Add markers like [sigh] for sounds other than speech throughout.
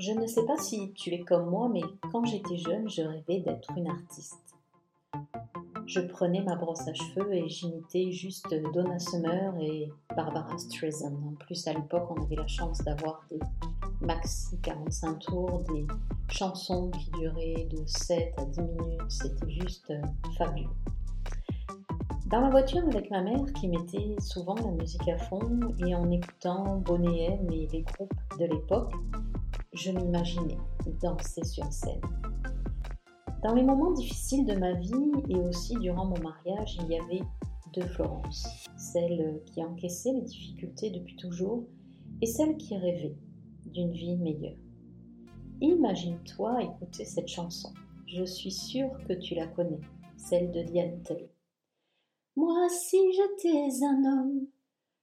Je ne sais pas si tu es comme moi, mais quand j'étais jeune, je rêvais d'être une artiste. Je prenais ma brosse à cheveux et j'imitais juste Donna Summer et Barbara Streisand. En plus, à l'époque, on avait la chance d'avoir des maxi 45 tours, des chansons qui duraient de 7 à 10 minutes. C'était juste fabuleux. Dans ma voiture avec ma mère qui mettait souvent la musique à fond et en écoutant Bonnet et les groupes de l'époque, je m'imaginais danser sur scène. Dans les moments difficiles de ma vie et aussi durant mon mariage, il y avait deux Florence, celle qui encaissait les difficultés depuis toujours et celle qui rêvait d'une vie meilleure. Imagine-toi écouter cette chanson. Je suis sûre que tu la connais, celle de Diane Tell. Moi, si j'étais un homme,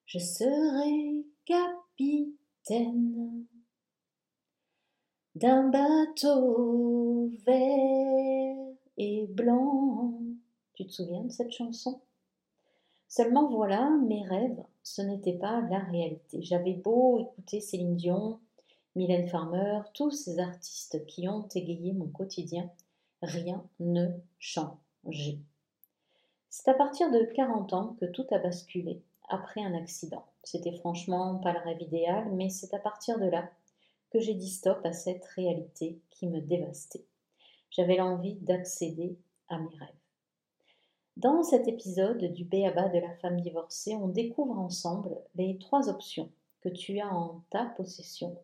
je serais capitaine d'un bateau vert et blanc. Tu te souviens de cette chanson? Seulement voilà, mes rêves, ce n'était pas la réalité. J'avais beau écouter Céline Dion, Mylène Farmer, tous ces artistes qui ont égayé mon quotidien, rien ne changeait. C'est à partir de 40 ans que tout a basculé, après un accident. C'était franchement pas le rêve idéal, mais c'est à partir de là que j'ai dit stop à cette réalité qui me dévastait. J'avais l'envie d'accéder à mes rêves. Dans cet épisode du Béaba de la femme divorcée, on découvre ensemble les trois options que tu as en ta possession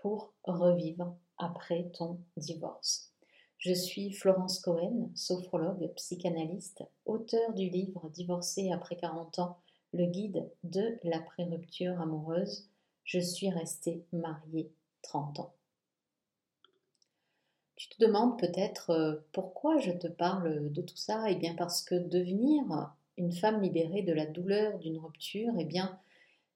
pour revivre après ton divorce. Je suis Florence Cohen, sophrologue, psychanalyste, auteur du livre Divorcé après 40 ans, le guide de la pré-rupture amoureuse. Je suis restée mariée 30 ans. Tu te demandes peut-être euh, pourquoi je te parle de tout ça? Eh bien parce que devenir une femme libérée de la douleur d'une rupture, eh bien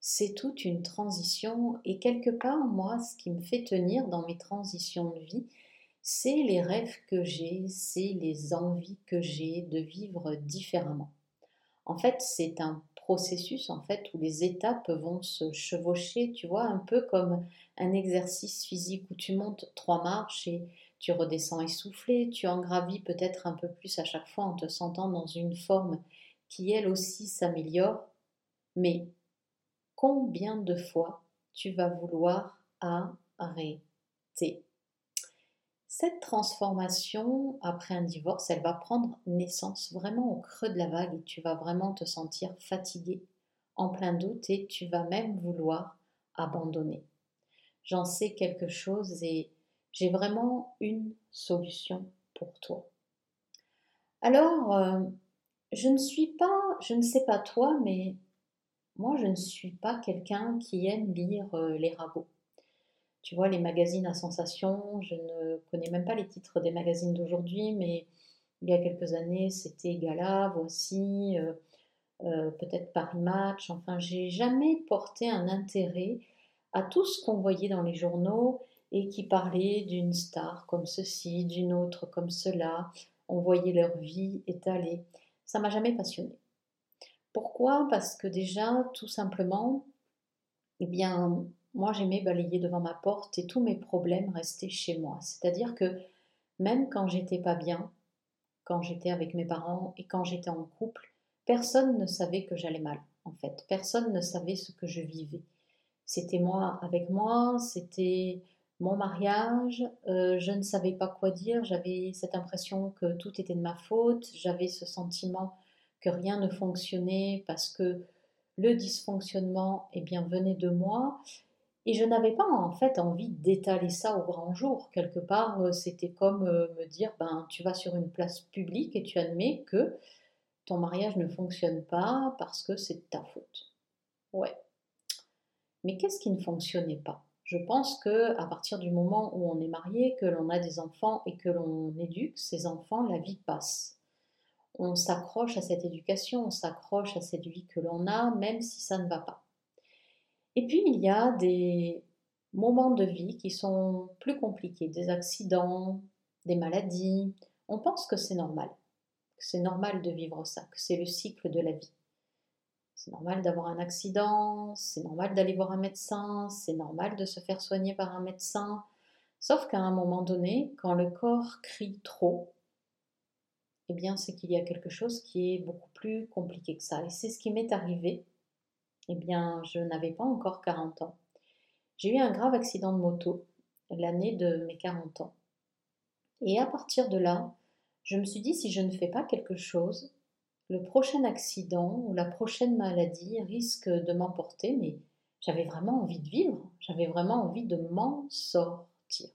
c'est toute une transition et quelque part moi ce qui me fait tenir dans mes transitions de vie, c'est les rêves que j'ai, c'est les envies que j'ai de vivre différemment. En fait, c'est un processus en fait où les étapes vont se chevaucher, tu vois, un peu comme un exercice physique où tu montes trois marches et tu redescends essoufflé, tu en gravis peut-être un peu plus à chaque fois en te sentant dans une forme qui elle aussi s'améliore, mais combien de fois tu vas vouloir arrêter? Cette transformation après un divorce, elle va prendre naissance vraiment au creux de la vague et tu vas vraiment te sentir fatigué, en plein doute et tu vas même vouloir abandonner. J'en sais quelque chose et j'ai vraiment une solution pour toi. Alors, euh, je ne suis pas, je ne sais pas toi, mais moi je ne suis pas quelqu'un qui aime lire euh, les ragots tu vois, les magazines à sensation, je ne connais même pas les titres des magazines d'aujourd'hui, mais il y a quelques années, c'était Gala, Voici, euh, euh, peut-être Paris Match. Enfin, j'ai jamais porté un intérêt à tout ce qu'on voyait dans les journaux et qui parlait d'une star comme ceci, d'une autre comme cela. On voyait leur vie étalée. Ça m'a jamais passionné. Pourquoi? Parce que déjà, tout simplement, eh bien, moi j'aimais balayer devant ma porte et tous mes problèmes restaient chez moi. C'est-à-dire que même quand j'étais pas bien, quand j'étais avec mes parents et quand j'étais en couple, personne ne savait que j'allais mal, en fait. Personne ne savait ce que je vivais. C'était moi avec moi, c'était mon mariage, euh, je ne savais pas quoi dire, j'avais cette impression que tout était de ma faute, j'avais ce sentiment que rien ne fonctionnait parce que le dysfonctionnement eh bien, venait de moi et je n'avais pas en fait envie d'étaler ça au grand jour. Quelque part, euh, c'était comme euh, me dire, ben, tu vas sur une place publique et tu admets que ton mariage ne fonctionne pas parce que c'est ta faute. Ouais. Mais qu'est-ce qui ne fonctionnait pas? Je pense que à partir du moment où on est marié, que l'on a des enfants et que l'on éduque ces enfants, la vie passe. On s'accroche à cette éducation, on s'accroche à cette vie que l'on a, même si ça ne va pas. Et puis, il y a des moments de vie qui sont plus compliqués, des accidents, des maladies. On pense que c'est normal, que c'est normal de vivre ça, que c'est le cycle de la vie. C'est normal d'avoir un accident, c'est normal d'aller voir un médecin, c'est normal de se faire soigner par un médecin, Sauf qu'à un moment donné, quand le corps crie trop, eh bien, c'est qu'il y a quelque chose qui est beaucoup plus compliqué que ça. Et c'est ce qui m'est arrivé. Eh bien, je n'avais pas encore 40 ans. J'ai eu un grave accident de moto l'année de mes 40 ans. Et à partir de là, je me suis dit, si je ne fais pas quelque chose, le prochain accident ou la prochaine maladie risque de m'emporter, mais j'avais vraiment envie de vivre, j'avais vraiment envie de m'en sortir.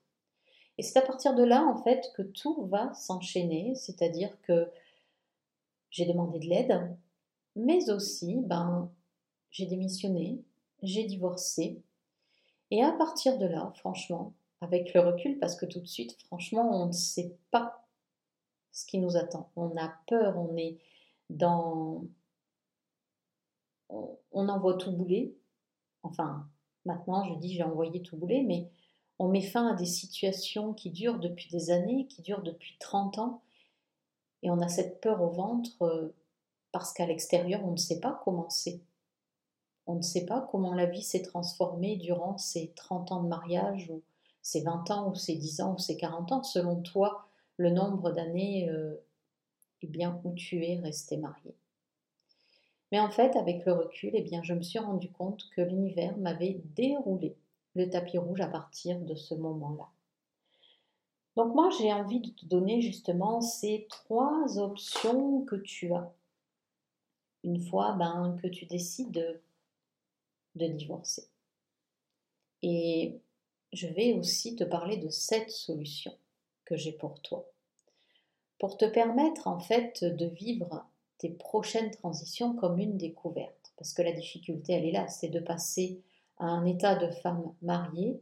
Et c'est à partir de là, en fait, que tout va s'enchaîner, c'est-à-dire que j'ai demandé de l'aide, mais aussi, ben, j'ai démissionné, j'ai divorcé, et à partir de là, franchement, avec le recul, parce que tout de suite, franchement, on ne sait pas ce qui nous attend. On a peur, on est dans... On, envoie tout bouler. Enfin, maintenant, je dis j'ai envoyé tout bouler, mais on met fin à des situations qui durent depuis des années, qui durent depuis 30 ans, et on a cette peur au ventre euh, parce qu'à l'extérieur, on ne sait pas comment c'est. On ne sait pas comment la vie s'est transformée durant ces 30 ans de mariage, ou ces 20 ans, ou ces 10 ans, ou ces 40 ans, selon toi, le nombre d'années euh, eh bien, où tu es resté marié. Mais en fait, avec le recul, eh bien, je me suis rendu compte que l'univers m'avait déroulé le tapis rouge à partir de ce moment-là. Donc moi, j'ai envie de te donner justement ces trois options que tu as. Une fois ben, que tu décides de, divorcer. Et je vais aussi te parler de cette solution que j'ai pour toi pour te permettre en fait de vivre tes prochaines transitions comme une découverte. Parce que la difficulté, elle est là, c'est de passer à un état de femme mariée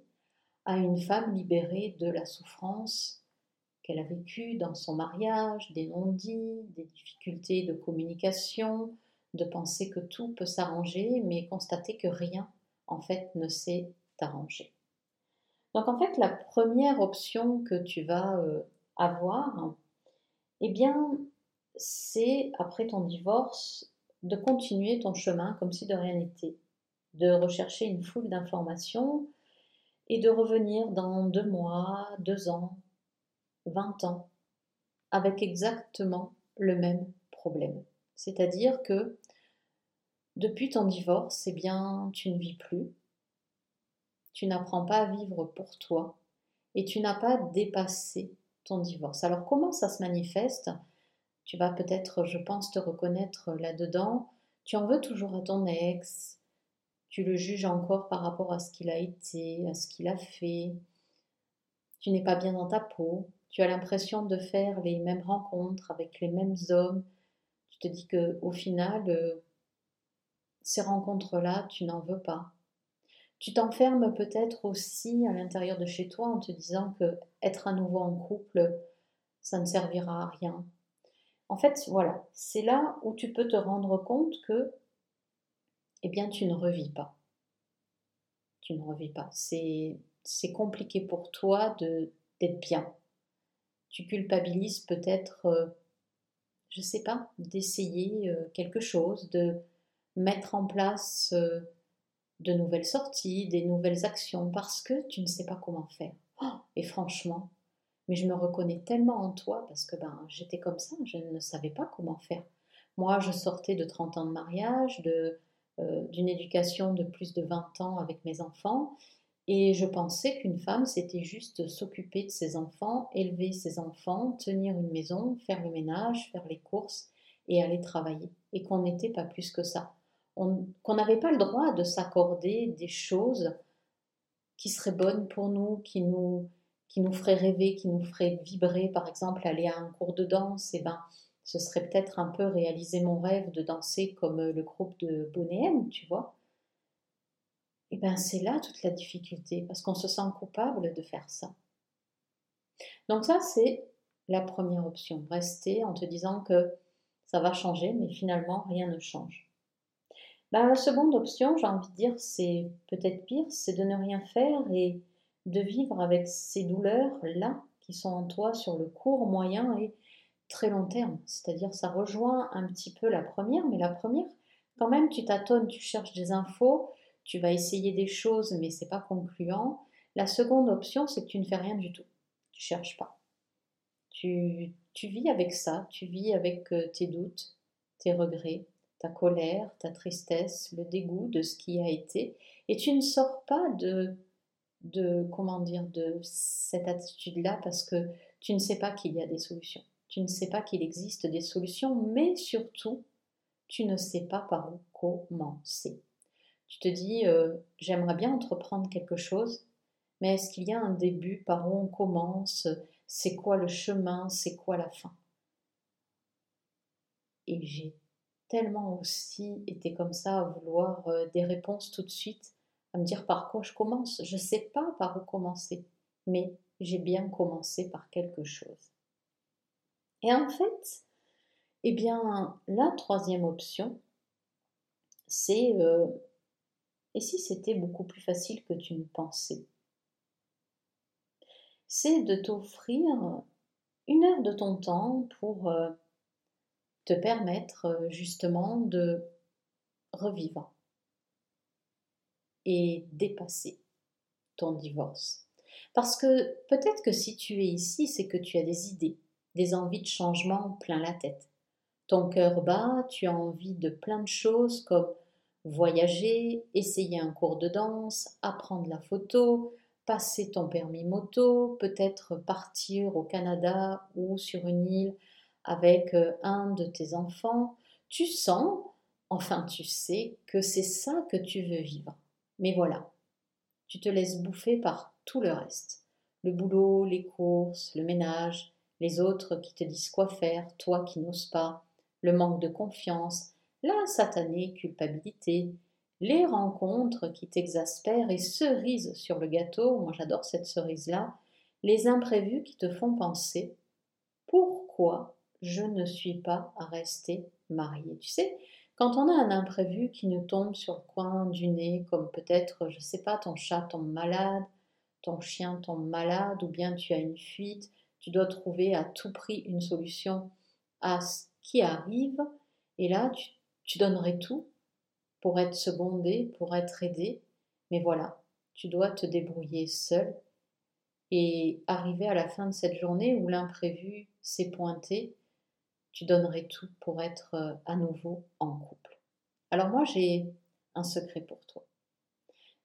à une femme libérée de la souffrance qu'elle a vécue dans son mariage, des non-dits, des difficultés de communication, de penser que tout peut s'arranger, mais constater que rien, en fait, ne s'est arrangé. Donc, en fait, la première option que tu vas euh, avoir, eh bien, c'est après ton divorce de continuer ton chemin comme si de rien n'était, de rechercher une foule d'informations et de revenir dans deux mois, deux ans, vingt ans, avec exactement le même problème. C'est-à-dire que depuis ton divorce, eh bien, tu ne vis plus, tu n'apprends pas à vivre pour toi et tu n'as pas dépassé divorce. Alors comment ça se manifeste? Tu vas peut-être, je pense, te reconnaître là-dedans. Tu en veux toujours à ton ex, tu le juges encore par rapport à ce qu'il a été, à ce qu'il a fait. Tu n'es pas bien dans ta peau, tu as l'impression de faire les mêmes rencontres avec les mêmes hommes. Tu te dis que au final, euh, ces rencontres-là, tu n'en veux pas. Tu t'enfermes peut-être aussi à l'intérieur de chez toi en te disant que être à nouveau en couple, ça ne servira à rien. En fait, voilà, c'est là où tu peux te rendre compte que, eh bien, tu ne revis pas. Tu ne revis pas. C'est, compliqué pour toi d'être bien. Tu culpabilises peut-être, euh, je ne sais pas, d'essayer euh, quelque chose, de mettre en place euh, de nouvelles sorties, des nouvelles actions, parce que tu ne sais pas comment faire. Oh, et franchement, mais je me reconnais tellement en toi parce que ben, j'étais comme ça, je ne savais pas comment faire. Moi, je sortais de 30 ans de mariage, de, euh, d'une éducation de plus de 20 ans avec mes enfants, et je pensais qu'une femme, c'était juste s'occuper de ses enfants, élever ses enfants, tenir une maison, faire le ménage, faire les courses et aller travailler, et qu'on n'était pas plus que ça qu'on n'avait pas le droit de s'accorder des choses qui seraient bonnes pour nous, qui nous, qui feraient rêver, qui nous feraient vibrer. Par exemple, aller à un cours de danse, eh ben, ce serait peut-être un peu réaliser mon rêve de danser comme le groupe de Bonéem, tu vois. Et eh ben, c'est là toute la difficulté, parce qu'on se sent coupable de faire ça. Donc ça, c'est la première option. Rester en te disant que ça va changer, mais finalement, rien ne change. Bah, la seconde option, j'ai envie de dire, c'est peut-être pire, c'est de ne rien faire et de vivre avec ces douleurs-là qui sont en toi sur le court, moyen et très long terme. C'est-à-dire, ça rejoint un petit peu la première, mais la première, quand même, tu tâtonnes, tu cherches des infos, tu vas essayer des choses, mais c'est pas concluant. La seconde option, c'est que tu ne fais rien du tout. Tu cherches pas. Tu, vis avec ça, tu vis avec euh, tes doutes, tes regrets, ta colère, ta tristesse, le dégoût de ce qui a été, et tu ne sors pas de, de comment dire, de cette attitude-là parce que tu ne sais pas qu'il y a des solutions. Tu ne sais pas qu'il existe des solutions, mais surtout, tu ne sais pas par où commencer. Tu te dis, euh, j'aimerais bien entreprendre quelque chose, mais est-ce qu'il y a un début par où on commence? C'est quoi le chemin? C'est quoi la fin? Et j'ai tellement aussi été comme ça à vouloir euh, des réponses tout de suite, à me dire par quoi je commence. Je ne sais pas par où commencer, mais j'ai bien commencé par quelque chose. Et en fait, eh bien, la troisième option, c'est euh, et si c'était beaucoup plus facile que tu ne pensais? C'est de t'offrir une heure de ton temps pour euh, permettre euh, justement de revivre et dépasser ton divorce. Parce que peut-être que si tu es ici, c'est que tu as des idées, des envies de changement plein la tête. Ton cœur bat, tu as envie de plein de choses comme voyager, essayer un cours de danse, apprendre la photo, passer ton permis moto, peut-être partir au Canada ou sur une île avec euh, un de tes enfants. Tu sens, enfin tu sais, que c'est ça que tu veux vivre. Mais voilà, tu te laisses bouffer par tout le reste. Le boulot, les courses, le ménage, les autres qui te disent quoi faire, toi qui n'oses pas, le manque de confiance, la satanée culpabilité, les rencontres qui t'exaspèrent et cerise sur le gâteau, moi j'adore cette cerise-là, les imprévus qui te font penser pourquoi je ne suis pas restée mariée. Tu sais, quand on a un imprévu qui nous tombe sur le coin du nez, comme peut-être, je ne sais pas, ton chat tombe malade, ton chien tombe malade, ou bien tu as une fuite, tu dois trouver à tout prix une solution à ce qui arrive, et là tu tu donnerais tout pour être secondé, pour être aidé, mais voilà, tu dois te débrouiller seul et arriver à la fin de cette journée où l'imprévu s'est pointé, tu donnerais tout pour être euh, à nouveau en couple. Alors moi j'ai un secret pour toi.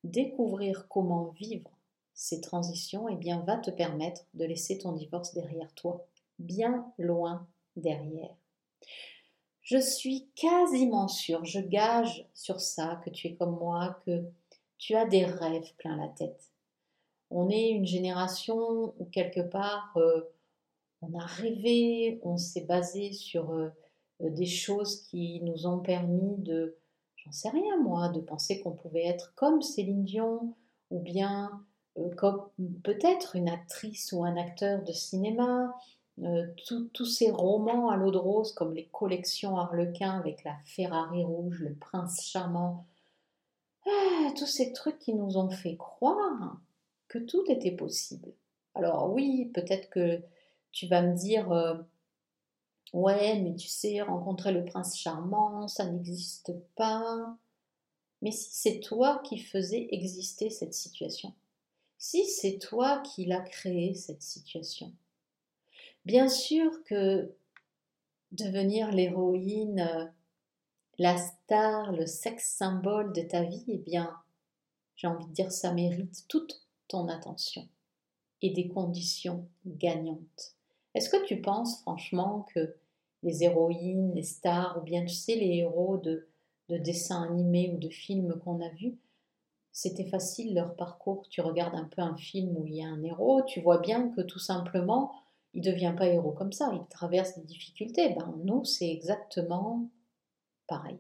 Découvrir comment vivre ces transitions eh bien, va te permettre de laisser ton divorce derrière toi, bien loin derrière. Je suis quasiment sûre, je gage sur ça que tu es comme moi, que tu as des rêves plein la tête. On est une génération où quelque part euh, on a rêvé, on s'est basé sur euh, des choses qui nous ont permis de, j'en sais rien moi, de penser qu'on pouvait être comme Céline Dion ou bien euh, comme peut-être une actrice ou un acteur de cinéma, euh, tous ces romans à l'eau de rose, comme les collections Harlequin avec la Ferrari rouge, le prince charmant, ah, tous ces trucs qui nous ont fait croire que tout était possible. Alors oui, peut-être que tu vas me dire, euh, ouais, mais tu sais, rencontrer le prince charmant, ça n'existe pas. Mais si c'est toi qui faisais exister cette situation, si c'est toi qui l'as créée, cette situation, Bien sûr que devenir l'héroïne, euh, la star, le sexe symbole de ta vie, eh bien, j'ai envie de dire, ça mérite toute ton attention et des conditions gagnantes. Est-ce que tu penses franchement que les héroïnes, les stars, ou bien tu sais, les héros de, de dessins animés ou de films qu'on a vus, c'était facile leur parcours? Tu regardes un peu un film où il y a un héros, tu vois bien que tout simplement, il ne devient pas héros comme ça, il traverse des difficultés. Ben, nous, c'est exactement pareil.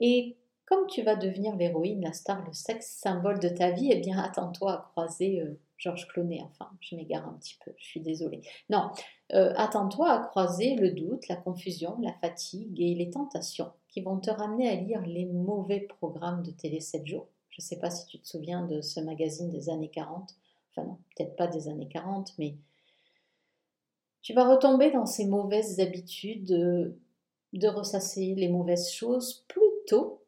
Et comme tu vas devenir l'héroïne, la star, le sexe, symbole de ta vie, eh bien, attends-toi à croiser euh, Georges Clooney. Enfin, je m'égare un petit peu, je suis désolée. Non, euh, attends-toi à croiser le doute, la confusion, la fatigue et les tentations qui vont te ramener à lire les mauvais programmes de télé 7 jours. Je ne sais pas si tu te souviens de ce magazine des années 40. Enfin non, peut-être pas des années 40, mais tu vas retomber dans ces mauvaises habitudes de, ressasser les mauvaises choses plutôt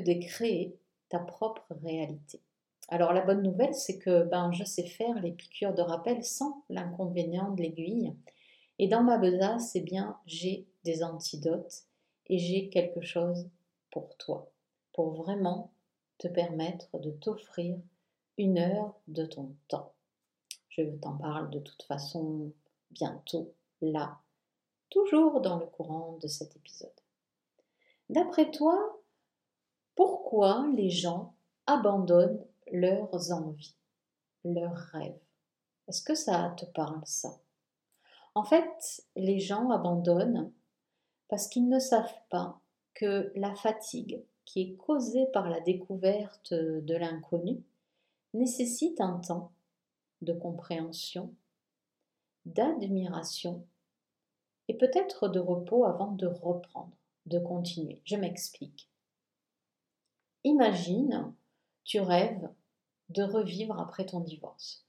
de créer ta propre réalité. Alors la bonne nouvelle, c'est que ben, je sais faire les piqûres de rappel sans l'inconvénient de l'aiguille. Et dans ma besace, eh bien, j'ai des antidotes et j'ai quelque chose pour toi, pour vraiment te permettre de t'offrir une heure de ton temps. Je t'en parle de toute façon bientôt, là, toujours dans le courant de cet épisode. D'après toi, pourquoi les gens abandonnent leurs envies, leurs rêves Est-ce que ça te parle ça? En fait, les gens abandonnent parce qu'ils ne savent pas que la fatigue qui est causée par la découverte de l'inconnu nécessite un temps de compréhension, d'admiration et peut-être de repos avant de reprendre, de continuer. Je m'explique. Imagine, tu rêves de revivre après ton divorce.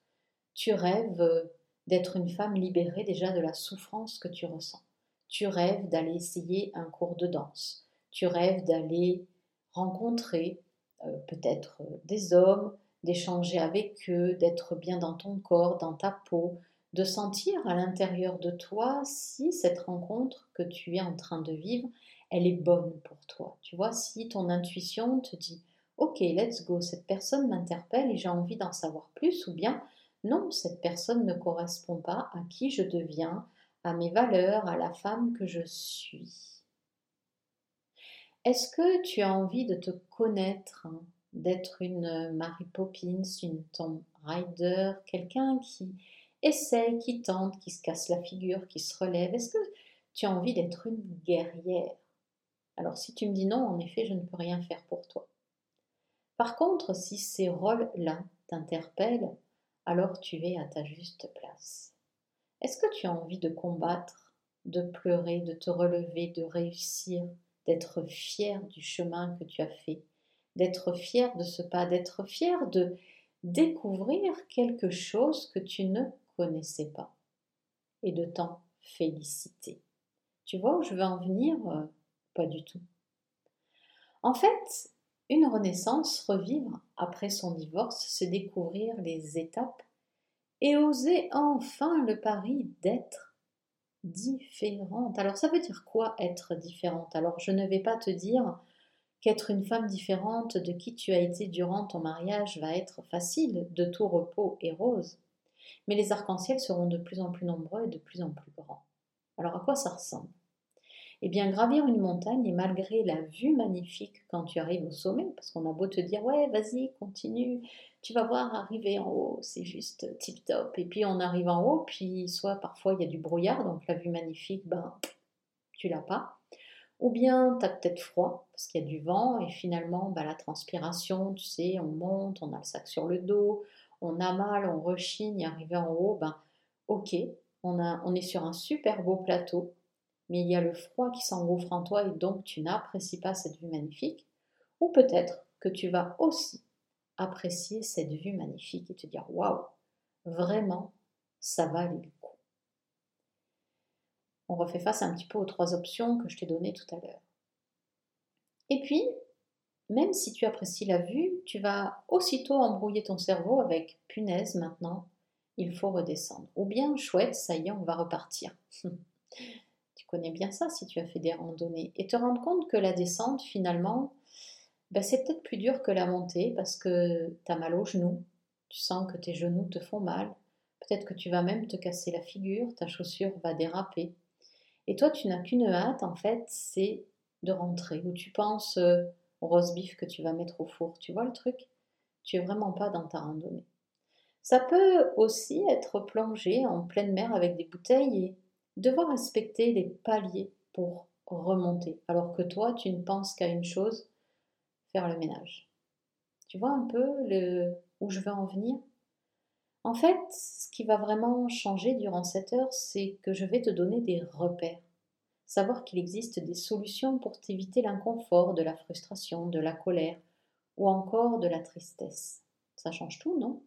Tu rêves d'être une femme libérée déjà de la souffrance que tu ressens. Tu rêves d'aller essayer un cours de danse. Tu rêves d'aller rencontrer euh, peut-être des hommes, d'échanger avec eux, d'être bien dans ton corps, dans ta peau, de sentir à l'intérieur de toi si cette rencontre que tu es en train de vivre, elle est bonne pour toi. Tu vois, si ton intuition te dit Ok, let's go, cette personne m'interpelle et j'ai envie d'en savoir plus, ou bien non, cette personne ne correspond pas à qui je deviens, à mes valeurs, à la femme que je suis. Est-ce que tu as envie de te connaître, hein, d'être une Mary Poppins, une Tom Rider, quelqu'un qui essaye, qui tente, qui se casse la figure, qui se relève? Est-ce que tu as envie d'être une guerrière? Alors si tu me dis non, en effet, je ne peux rien faire pour toi. Par contre, si ces rôles-là t'interpellent, alors tu es à ta juste place. Est-ce que tu as envie de combattre, de pleurer, de te relever, de réussir, d'être fier du chemin que tu as fait, d'être fier de ce pas, d'être fier de découvrir quelque chose que tu ne connaissais pas et de t'en féliciter? Tu vois où je veux en venir euh, Pas du tout. En fait, une renaissance, revivre après son divorce, c'est découvrir les étapes et oser enfin le pari d'être différente. Alors ça veut dire quoi être différente? Alors je ne vais pas te dire qu'être une femme différente de qui tu as été durant ton mariage va être facile, de tout repos et rose. Mais les arcs-en-ciel seront de plus en plus nombreux et de plus en plus grands. Alors à quoi ça ressemble? Eh bien, gravir une montagne et malgré la vue magnifique quand tu arrives au sommet, parce qu'on a beau te dire ouais, vas-y, continue, tu vas voir arriver en haut, c'est juste tip top. Et puis on arrive en haut, puis soit parfois il y a du brouillard, donc la vue magnifique, ben tu l'as pas. Ou bien tu as peut-être froid parce qu'il y a du vent et finalement ben, la transpiration, tu sais, on monte, on a le sac sur le dos, on a mal, on rechigne, arriver en haut, ben ok, on, on est sur un super beau plateau, mais il y a le froid qui s'engouffre en toi et donc tu n'apprécies pas cette vue magnifique, ou peut-être que tu vas aussi apprécier cette vue magnifique et te dire waouh, vraiment, ça va le coup. On refait face un petit peu aux trois options que je t'ai données tout à l'heure. Et puis, même si tu apprécies la vue, tu vas aussitôt embrouiller ton cerveau avec punaise maintenant, il faut redescendre. Ou bien chouette, ça y est, on va repartir. [laughs] connais bien ça si tu as fait des randonnées, et te rendre compte que la descente, finalement, ben, c'est peut-être plus dur que la montée parce que tu as mal aux genoux, tu sens que tes genoux te font mal, peut-être que tu vas même te casser la figure, ta chaussure va déraper. Et toi, tu n'as qu'une hâte, en fait, c'est de rentrer, ou tu penses euh, au roast beef que tu vas mettre au four, tu vois le truc? Tu es vraiment pas dans ta randonnée. Ça peut aussi être plongé en pleine mer avec des bouteilles et devoir respecter les paliers pour remonter, alors que toi, tu ne penses qu'à une chose, faire le ménage. Tu vois un peu où je veux en venir? En fait, ce qui va vraiment changer durant cette heure, c'est que je vais te donner des repères. Savoir qu'il existe des solutions pour t'éviter l'inconfort, de la frustration, de la colère ou encore de la tristesse. Ça change tout, non?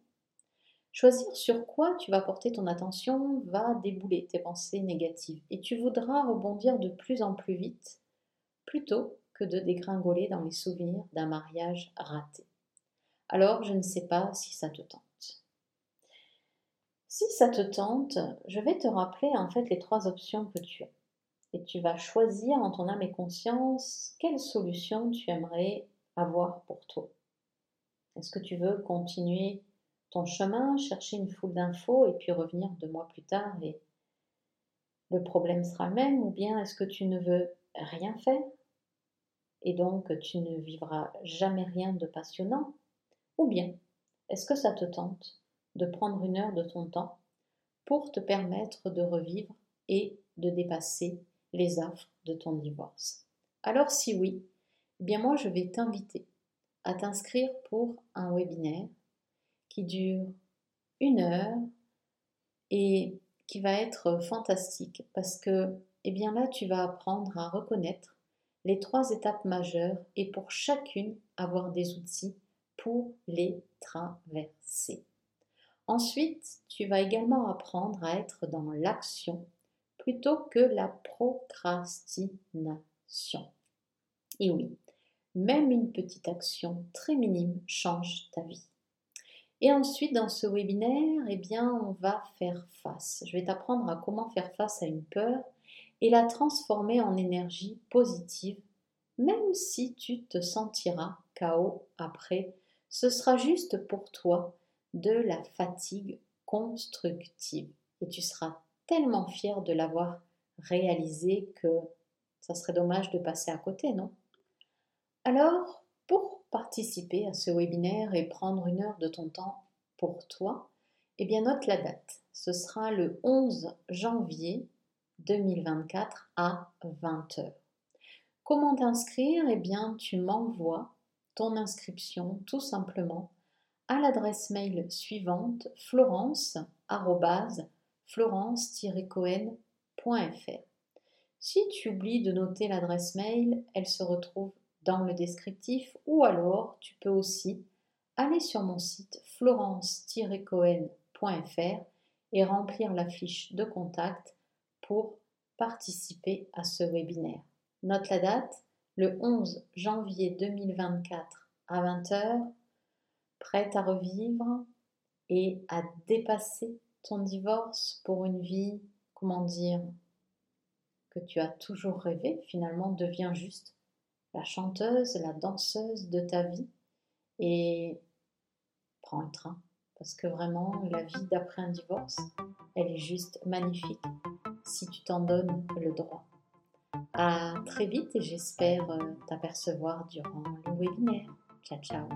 Choisir sur quoi tu vas porter ton attention va débouler tes pensées négatives et tu voudras rebondir de plus en plus vite plutôt que de dégringoler dans les souvenirs d'un mariage raté. alors je ne sais pas si ça te tente. Si ça te tente, je vais te rappeler en fait les trois options que tu as. Et tu vas choisir en ton âme et conscience quelle solution tu aimerais avoir pour toi. Est-ce que tu veux continuer ton chemin, chercher une foule d'infos et puis revenir deux mois plus tard et le problème sera le même ou bien est-ce que tu ne veux rien faire et donc tu ne vivras jamais rien de passionnant Ou bien est-ce que ça te tente de prendre une heure de ton temps pour te permettre de revivre et de dépasser les affres de ton divorce? Alors si oui, eh bien moi je vais t'inviter à t'inscrire pour un webinaire qui dure une heure et qui va être fantastique parce que eh bien là tu vas apprendre à reconnaître les trois étapes majeures et pour chacune avoir des outils pour les traverser. Ensuite, tu vas également apprendre à être dans l'action plutôt que la procrastination. Et oui, même une petite action très minime change ta vie. Et ensuite, dans ce webinaire, eh bien, on va faire face. Je vais t'apprendre à comment faire face à une peur et la transformer en énergie positive, même si tu te sentiras chaos après. Ce sera juste pour toi de la fatigue constructive. Et tu seras tellement fier de l'avoir réalisé que ça serait dommage de passer à côté, non? Alors, pour participer à ce webinaire et prendre une heure de ton temps pour toi, eh bien note la date. Ce sera le 11 janvier 2024 à 20h. Comment t'inscrire? Eh bien, tu m'envoies ton inscription tout simplement à l'adresse mail suivante florence cohenfr Si tu oublies de noter l'adresse mail, elle se retrouve dans le descriptif ou alors tu peux aussi aller sur mon site florence-cohen.fr et remplir la fiche de contact pour participer à ce webinaire. Note la date, le 11 janvier 2024 à 20h prête à revivre et à dépasser ton divorce pour une vie, comment dire, que tu as toujours rêvé, finalement devient juste la chanteuse, la danseuse de ta vie et prends le train parce que vraiment la vie d'après un divorce, elle est juste magnifique si tu t'en donnes le droit. À très vite et j'espère euh, t'apercevoir durant le webinaire. Ciao ciao